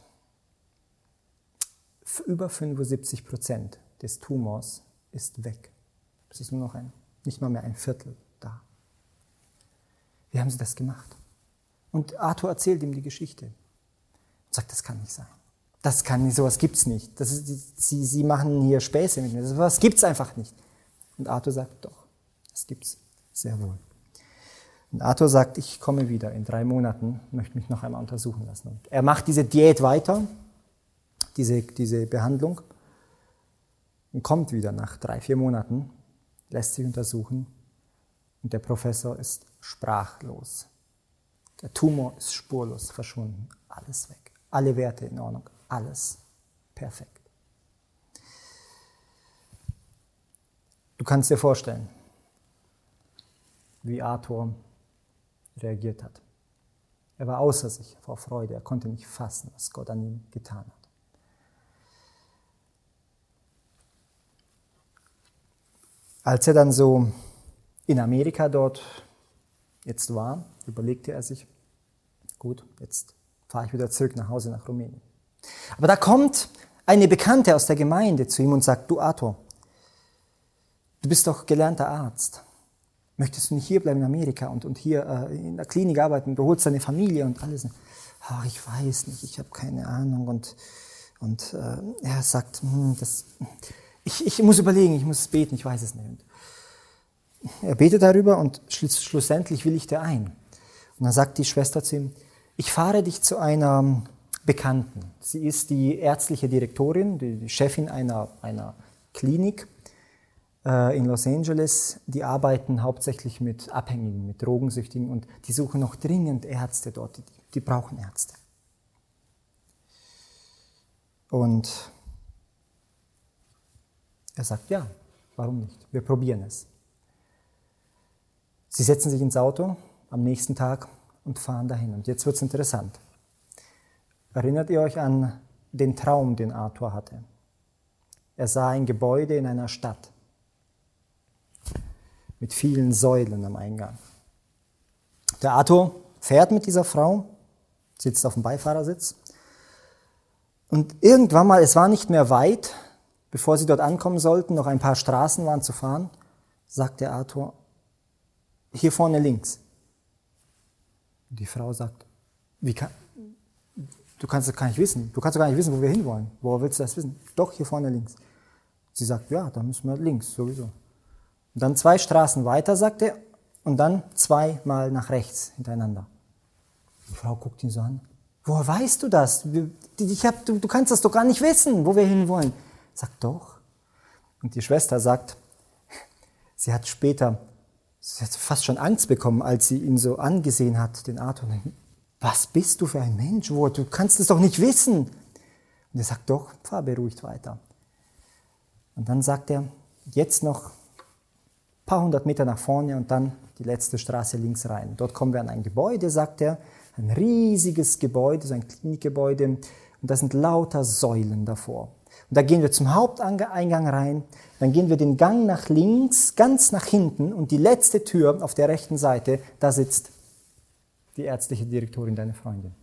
über 75 Prozent des Tumors ist weg. Es ist nur noch ein, nicht mal mehr ein Viertel da. Wie haben Sie das gemacht? Und Arthur erzählt ihm die Geschichte und sagt, das kann nicht sein. Das kann nicht, sowas gibt's nicht. Das ist, sie, sie machen hier Späße mit mir. Sowas gibt's einfach nicht. Und Arthur sagt, doch, das gibt's sehr wohl. Und Arthur sagt, ich komme wieder in drei Monaten, möchte mich noch einmal untersuchen lassen. Und er macht diese Diät weiter, diese, diese Behandlung, und kommt wieder nach drei, vier Monaten, lässt sich untersuchen und der Professor ist sprachlos. Der Tumor ist spurlos verschwunden, alles weg, alle Werte in Ordnung, alles perfekt. Du kannst dir vorstellen, wie Arthur reagiert hat. Er war außer sich vor Freude, er konnte nicht fassen, was Gott an ihm getan hat. Als er dann so in Amerika dort jetzt war, überlegte er sich, gut, jetzt fahre ich wieder zurück nach Hause nach Rumänien. Aber da kommt eine Bekannte aus der Gemeinde zu ihm und sagt, du Arthur, du bist doch gelernter Arzt. Möchtest du nicht hier bleiben in Amerika und, und hier äh, in der Klinik arbeiten? Du holst deine Familie und alles. Ach, ich weiß nicht, ich habe keine Ahnung. Und, und äh, er sagt, hm, das, ich, ich muss überlegen, ich muss beten, ich weiß es nicht. Und er betet darüber und schluss, schlussendlich willigt er ein. Und dann sagt die Schwester zu ihm, ich fahre dich zu einer Bekannten. Sie ist die ärztliche Direktorin, die Chefin einer, einer Klinik in Los Angeles, die arbeiten hauptsächlich mit Abhängigen, mit Drogensüchtigen und die suchen noch dringend Ärzte dort, die, die brauchen Ärzte. Und er sagt, ja, warum nicht? Wir probieren es. Sie setzen sich ins Auto am nächsten Tag und fahren dahin. Und jetzt wird es interessant. Erinnert ihr euch an den Traum, den Arthur hatte? Er sah ein Gebäude in einer Stadt mit vielen Säulen am Eingang. Der Arthur fährt mit dieser Frau, sitzt auf dem Beifahrersitz. Und irgendwann mal, es war nicht mehr weit, bevor sie dort ankommen sollten, noch ein paar Straßen waren zu fahren, sagt der Arthur, hier vorne links. Die Frau sagt, wie kann, du kannst das gar nicht wissen. Du kannst gar nicht wissen, wo wir hinwollen. Woher willst du das wissen? Doch, hier vorne links. Sie sagt, ja, dann müssen wir links, sowieso. Dann zwei Straßen weiter, sagt er, und dann zweimal nach rechts hintereinander. Die Frau guckt ihn so an. Woher weißt du das? Ich hab, du, du kannst das doch gar nicht wissen, wo wir hinwollen. Sagt doch. Und die Schwester sagt, <laughs> sie hat später, sie hat fast schon Angst bekommen, als sie ihn so angesehen hat, den Arthur. Was bist du für ein Mensch? Wo, du kannst es doch nicht wissen. Und er sagt, doch, fahr beruhigt weiter. Und dann sagt er, jetzt noch paar hundert Meter nach vorne und dann die letzte Straße links rein. Dort kommen wir an ein Gebäude, sagt er, ein riesiges Gebäude, so ein Klinikgebäude, und da sind lauter Säulen davor. Und da gehen wir zum Haupteingang rein, dann gehen wir den Gang nach links, ganz nach hinten und die letzte Tür auf der rechten Seite, da sitzt die ärztliche Direktorin, deine Freundin.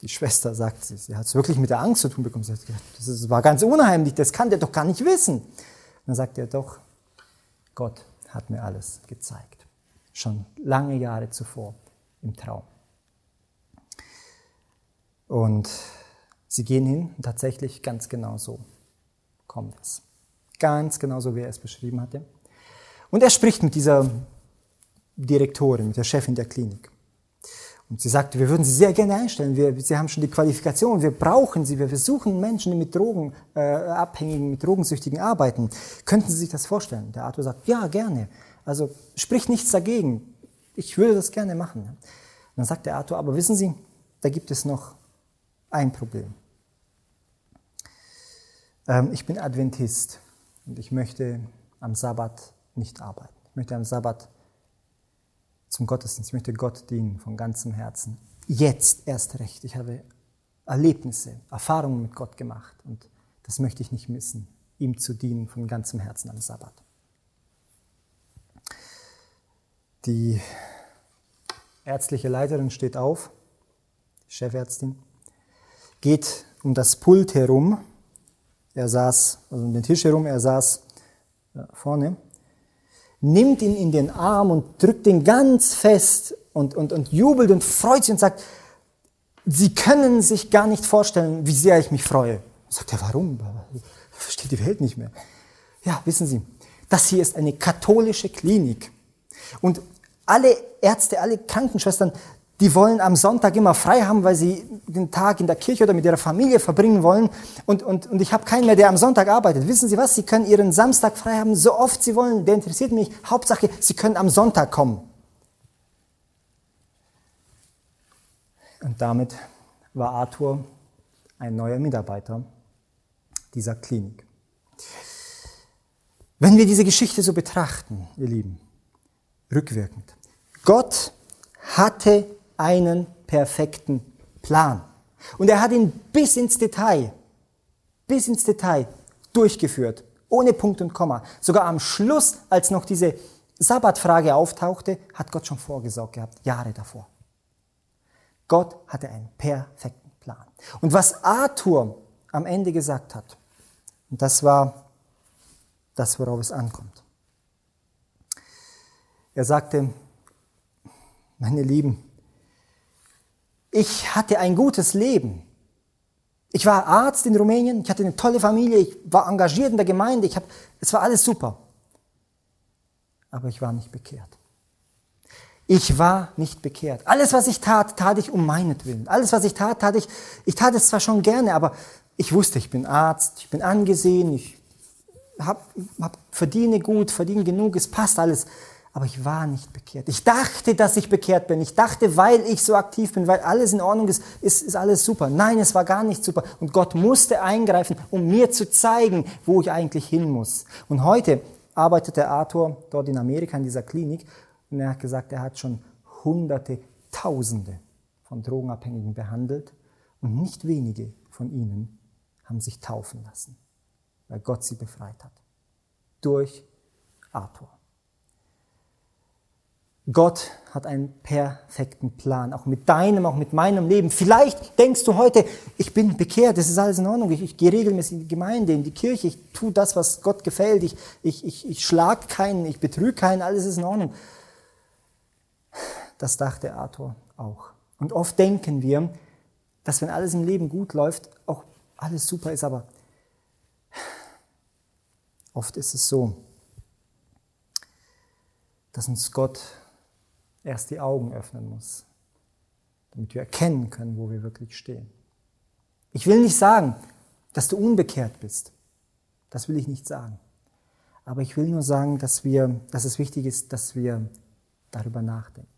Die Schwester sagt, sie, sie hat es wirklich mit der Angst zu tun bekommen. Sie hat gesagt, das war ganz unheimlich, das kann der doch gar nicht wissen. Dann sagt er doch, Gott hat mir alles gezeigt. Schon lange Jahre zuvor im Traum. Und sie gehen hin und tatsächlich ganz genau so kommt es. Ganz genau so, wie er es beschrieben hatte. Und er spricht mit dieser Direktorin, mit der Chefin der Klinik. Und sie sagte, wir würden Sie sehr gerne einstellen. Wir, sie haben schon die Qualifikation, wir brauchen Sie. Wir versuchen Menschen, die mit Drogenabhängigen, äh, mit Drogensüchtigen arbeiten. Könnten Sie sich das vorstellen? Der Arthur sagt, ja, gerne. Also sprich nichts dagegen. Ich würde das gerne machen. Und dann sagt der Arthur, aber wissen Sie, da gibt es noch ein Problem. Ähm, ich bin Adventist und ich möchte am Sabbat nicht arbeiten. Ich möchte am Sabbat zum Gottesdienst. Ich möchte Gott dienen von ganzem Herzen. Jetzt erst recht. Ich habe Erlebnisse, Erfahrungen mit Gott gemacht und das möchte ich nicht missen, ihm zu dienen von ganzem Herzen am Sabbat. Die ärztliche Leiterin steht auf, die Chefärztin, geht um das Pult herum. Er saß, also um den Tisch herum, er saß vorne nimmt ihn in den Arm und drückt ihn ganz fest und, und, und jubelt und freut sich und sagt, Sie können sich gar nicht vorstellen, wie sehr ich mich freue. Sagt er, warum? <laughs> Versteht die Welt nicht mehr. Ja, wissen Sie, das hier ist eine katholische Klinik. Und alle Ärzte, alle Krankenschwestern, die wollen am Sonntag immer frei haben, weil sie den Tag in der Kirche oder mit ihrer Familie verbringen wollen. Und, und, und ich habe keinen mehr, der am Sonntag arbeitet. Wissen Sie was? Sie können Ihren Samstag frei haben, so oft Sie wollen. Der interessiert mich. Hauptsache, Sie können am Sonntag kommen. Und damit war Arthur ein neuer Mitarbeiter dieser Klinik. Wenn wir diese Geschichte so betrachten, ihr Lieben, rückwirkend, Gott hatte einen perfekten Plan. Und er hat ihn bis ins Detail, bis ins Detail durchgeführt, ohne Punkt und Komma. Sogar am Schluss, als noch diese Sabbatfrage auftauchte, hat Gott schon vorgesorgt gehabt, Jahre davor. Gott hatte einen perfekten Plan. Und was Arthur am Ende gesagt hat, und das war das, worauf es ankommt. Er sagte, meine Lieben, ich hatte ein gutes Leben. Ich war Arzt in Rumänien, ich hatte eine tolle Familie, ich war engagiert in der Gemeinde, ich hab, es war alles super. Aber ich war nicht bekehrt. Ich war nicht bekehrt. Alles, was ich tat, tat ich um meinetwillen. Alles, was ich tat, tat ich, ich tat es zwar schon gerne, aber ich wusste, ich bin Arzt, ich bin angesehen, ich hab, hab, verdiene gut, verdiene genug, es passt alles aber ich war nicht bekehrt. Ich dachte, dass ich bekehrt bin. Ich dachte, weil ich so aktiv bin, weil alles in Ordnung ist, ist, ist alles super. Nein, es war gar nicht super. Und Gott musste eingreifen, um mir zu zeigen, wo ich eigentlich hin muss. Und heute arbeitet der Arthur dort in Amerika in dieser Klinik und er hat gesagt, er hat schon Hunderte, Tausende von Drogenabhängigen behandelt und nicht wenige von ihnen haben sich taufen lassen, weil Gott sie befreit hat. Durch Arthur. Gott hat einen perfekten Plan, auch mit deinem, auch mit meinem Leben. Vielleicht denkst du heute, ich bin bekehrt, das ist alles in Ordnung, ich, ich gehe regelmäßig in die Gemeinde, in die Kirche, ich tue das, was Gott gefällt, ich, ich, ich, ich schlag keinen, ich betrüge keinen, alles ist in Ordnung. Das dachte Arthur auch. Und oft denken wir, dass wenn alles im Leben gut läuft, auch alles super ist, aber oft ist es so, dass uns Gott erst die Augen öffnen muss, damit wir erkennen können, wo wir wirklich stehen. Ich will nicht sagen, dass du unbekehrt bist. Das will ich nicht sagen. Aber ich will nur sagen, dass, wir, dass es wichtig ist, dass wir darüber nachdenken.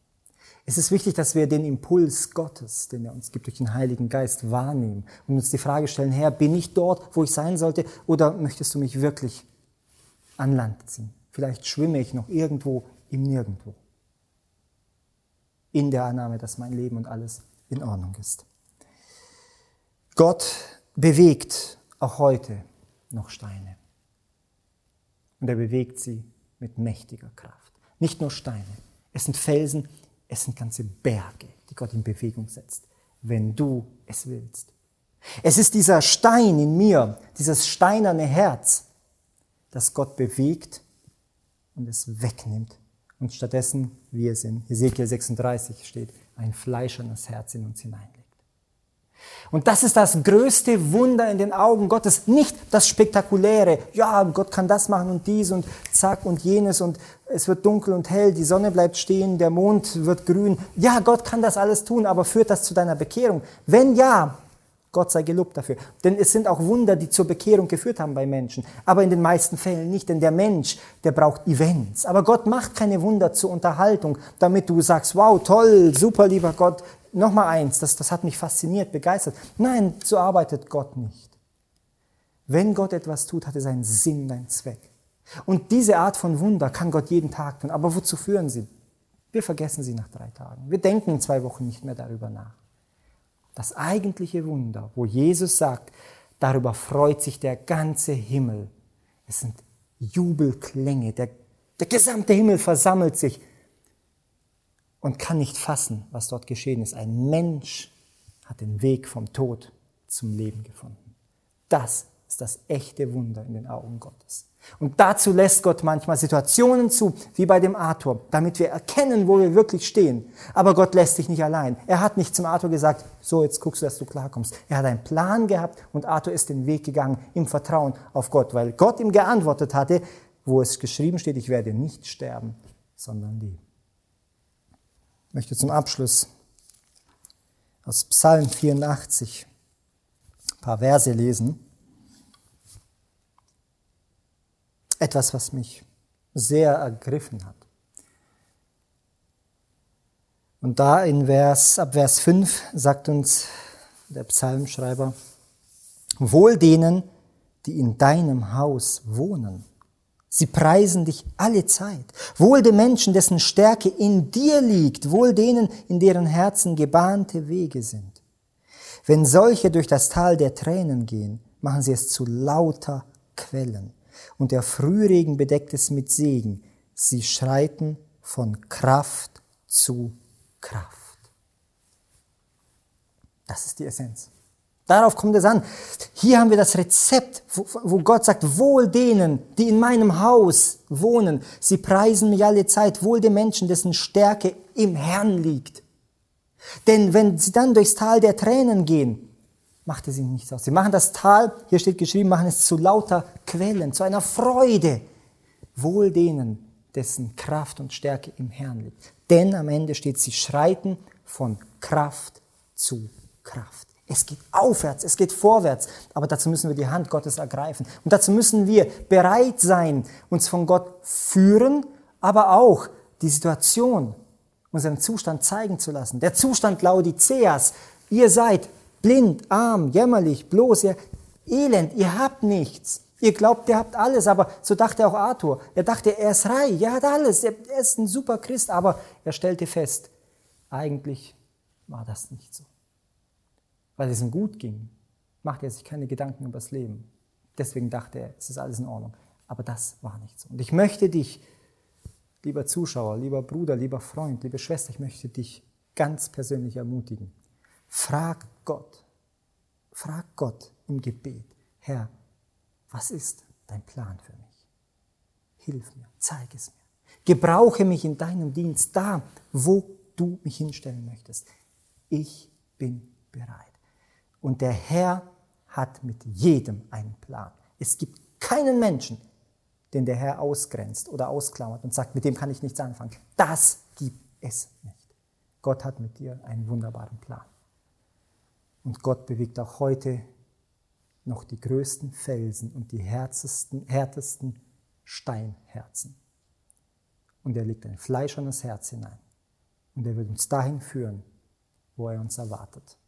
Es ist wichtig, dass wir den Impuls Gottes, den er uns gibt durch den Heiligen Geist, wahrnehmen und uns die Frage stellen, Herr, bin ich dort, wo ich sein sollte, oder möchtest du mich wirklich an Land ziehen? Vielleicht schwimme ich noch irgendwo im Nirgendwo in der Annahme, dass mein Leben und alles in Ordnung ist. Gott bewegt auch heute noch Steine. Und er bewegt sie mit mächtiger Kraft. Nicht nur Steine, es sind Felsen, es sind ganze Berge, die Gott in Bewegung setzt, wenn du es willst. Es ist dieser Stein in mir, dieses steinerne Herz, das Gott bewegt und es wegnimmt und stattdessen wir sind. Ezekiel 36 steht, ein fleischernes Herz in uns hineinlegt. Und das ist das größte Wunder in den Augen Gottes, nicht das Spektakuläre. Ja, Gott kann das machen und dies und zack und jenes und es wird dunkel und hell, die Sonne bleibt stehen, der Mond wird grün. Ja, Gott kann das alles tun, aber führt das zu deiner Bekehrung? Wenn ja, Gott sei gelobt dafür. Denn es sind auch Wunder, die zur Bekehrung geführt haben bei Menschen. Aber in den meisten Fällen nicht, denn der Mensch, der braucht Events. Aber Gott macht keine Wunder zur Unterhaltung, damit du sagst, wow, toll, super, lieber Gott, nochmal eins, das, das hat mich fasziniert, begeistert. Nein, so arbeitet Gott nicht. Wenn Gott etwas tut, hat es einen Sinn, einen Zweck. Und diese Art von Wunder kann Gott jeden Tag tun. Aber wozu führen sie? Wir vergessen sie nach drei Tagen. Wir denken in zwei Wochen nicht mehr darüber nach das eigentliche Wunder, wo Jesus sagt, darüber freut sich der ganze Himmel. Es sind Jubelklänge, der, der gesamte Himmel versammelt sich und kann nicht fassen, was dort geschehen ist. Ein Mensch hat den Weg vom Tod zum Leben gefunden. Das ist das echte Wunder in den Augen Gottes. Und dazu lässt Gott manchmal Situationen zu, wie bei dem Arthur, damit wir erkennen, wo wir wirklich stehen. Aber Gott lässt dich nicht allein. Er hat nicht zum Arthur gesagt, so jetzt guckst du, dass du klarkommst. Er hat einen Plan gehabt und Arthur ist den Weg gegangen im Vertrauen auf Gott, weil Gott ihm geantwortet hatte, wo es geschrieben steht, ich werde nicht sterben, sondern leben. Ich möchte zum Abschluss aus Psalm 84 ein paar Verse lesen. Etwas, was mich sehr ergriffen hat. Und da in Vers, ab Vers 5 sagt uns der Psalmschreiber, Wohl denen, die in deinem Haus wohnen. Sie preisen dich alle Zeit. Wohl den Menschen, dessen Stärke in dir liegt. Wohl denen, in deren Herzen gebahnte Wege sind. Wenn solche durch das Tal der Tränen gehen, machen sie es zu lauter Quellen und der Frühregen bedeckt es mit Segen. Sie schreiten von Kraft zu Kraft. Das ist die Essenz. Darauf kommt es an. Hier haben wir das Rezept, wo Gott sagt, wohl denen, die in meinem Haus wohnen. Sie preisen mich alle Zeit, wohl den Menschen, dessen Stärke im Herrn liegt. Denn wenn sie dann durchs Tal der Tränen gehen, macht es ihnen nichts aus. Sie machen das Tal, hier steht geschrieben, machen es zu lauter Quellen, zu einer Freude. Wohl denen, dessen Kraft und Stärke im Herrn liegt. Denn am Ende steht, sie schreiten von Kraft zu Kraft. Es geht aufwärts, es geht vorwärts, aber dazu müssen wir die Hand Gottes ergreifen. Und dazu müssen wir bereit sein, uns von Gott führen, aber auch die Situation, unseren Zustand zeigen zu lassen. Der Zustand Laodiceas, ihr seid blind, arm, jämmerlich, bloß, ihr elend, ihr habt nichts. Ihr glaubt, ihr habt alles, aber so dachte auch Arthur. Er dachte, er ist reich, er hat alles, er ist ein super Christ, aber er stellte fest, eigentlich war das nicht so. Weil es ihm gut ging, machte er sich keine Gedanken über das Leben. Deswegen dachte er, es ist alles in Ordnung. Aber das war nicht so. Und ich möchte dich lieber Zuschauer, lieber Bruder, lieber Freund, liebe Schwester, ich möchte dich ganz persönlich ermutigen. Frag Gott, frag Gott im Gebet, Herr, was ist dein Plan für mich? Hilf mir, zeig es mir. Gebrauche mich in deinem Dienst da, wo du mich hinstellen möchtest. Ich bin bereit. Und der Herr hat mit jedem einen Plan. Es gibt keinen Menschen, den der Herr ausgrenzt oder ausklammert und sagt, mit dem kann ich nichts anfangen. Das gibt es nicht. Gott hat mit dir einen wunderbaren Plan. Und Gott bewegt auch heute noch die größten Felsen und die härtesten, härtesten Steinherzen. Und er legt ein fleischernes Herz hinein. Und er wird uns dahin führen, wo er uns erwartet.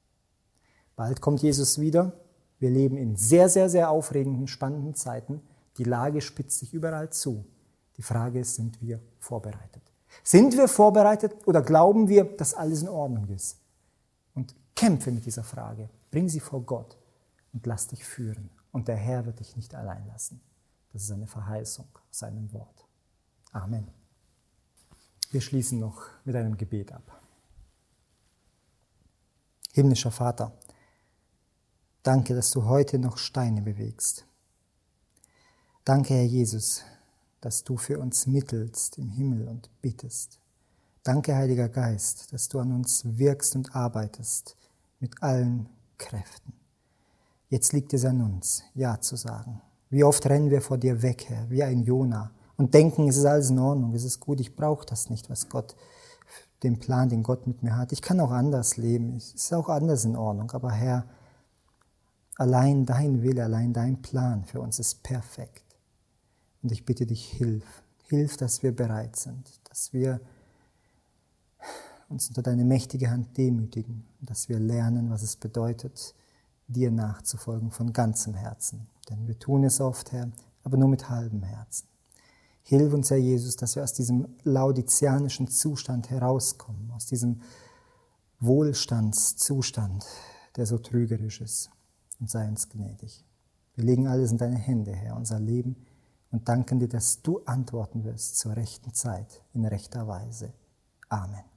Bald kommt Jesus wieder. Wir leben in sehr, sehr, sehr aufregenden, spannenden Zeiten. Die Lage spitzt sich überall zu. Die Frage ist, sind wir vorbereitet? Sind wir vorbereitet oder glauben wir, dass alles in Ordnung ist? Und kämpfe mit dieser Frage. Bring sie vor Gott und lass dich führen. Und der Herr wird dich nicht allein lassen. Das ist eine Verheißung aus seinem Wort. Amen. Wir schließen noch mit einem Gebet ab. Himmlischer Vater, danke, dass du heute noch Steine bewegst. Danke, Herr Jesus, dass du für uns mittelst im Himmel und bittest. Danke, Heiliger Geist, dass du an uns wirkst und arbeitest mit allen Kräften. Jetzt liegt es an uns, Ja zu sagen. Wie oft rennen wir vor dir weg, Herr, wie ein Jona, und denken, es ist alles in Ordnung, es ist gut, ich brauche das nicht, was Gott, den Plan, den Gott mit mir hat. Ich kann auch anders leben, es ist auch anders in Ordnung, aber Herr, allein dein Wille, allein dein Plan für uns ist perfekt. Und ich bitte dich, hilf. Hilf, dass wir bereit sind, dass wir uns unter deine mächtige Hand demütigen dass wir lernen, was es bedeutet, dir nachzufolgen von ganzem Herzen. Denn wir tun es oft, Herr, aber nur mit halbem Herzen. Hilf uns, Herr Jesus, dass wir aus diesem laudizianischen Zustand herauskommen, aus diesem Wohlstandszustand, der so trügerisch ist, und sei uns gnädig. Wir legen alles in deine Hände, Herr, unser Leben, und danken dir, dass du antworten wirst zur rechten Zeit, in rechter Weise. Amen.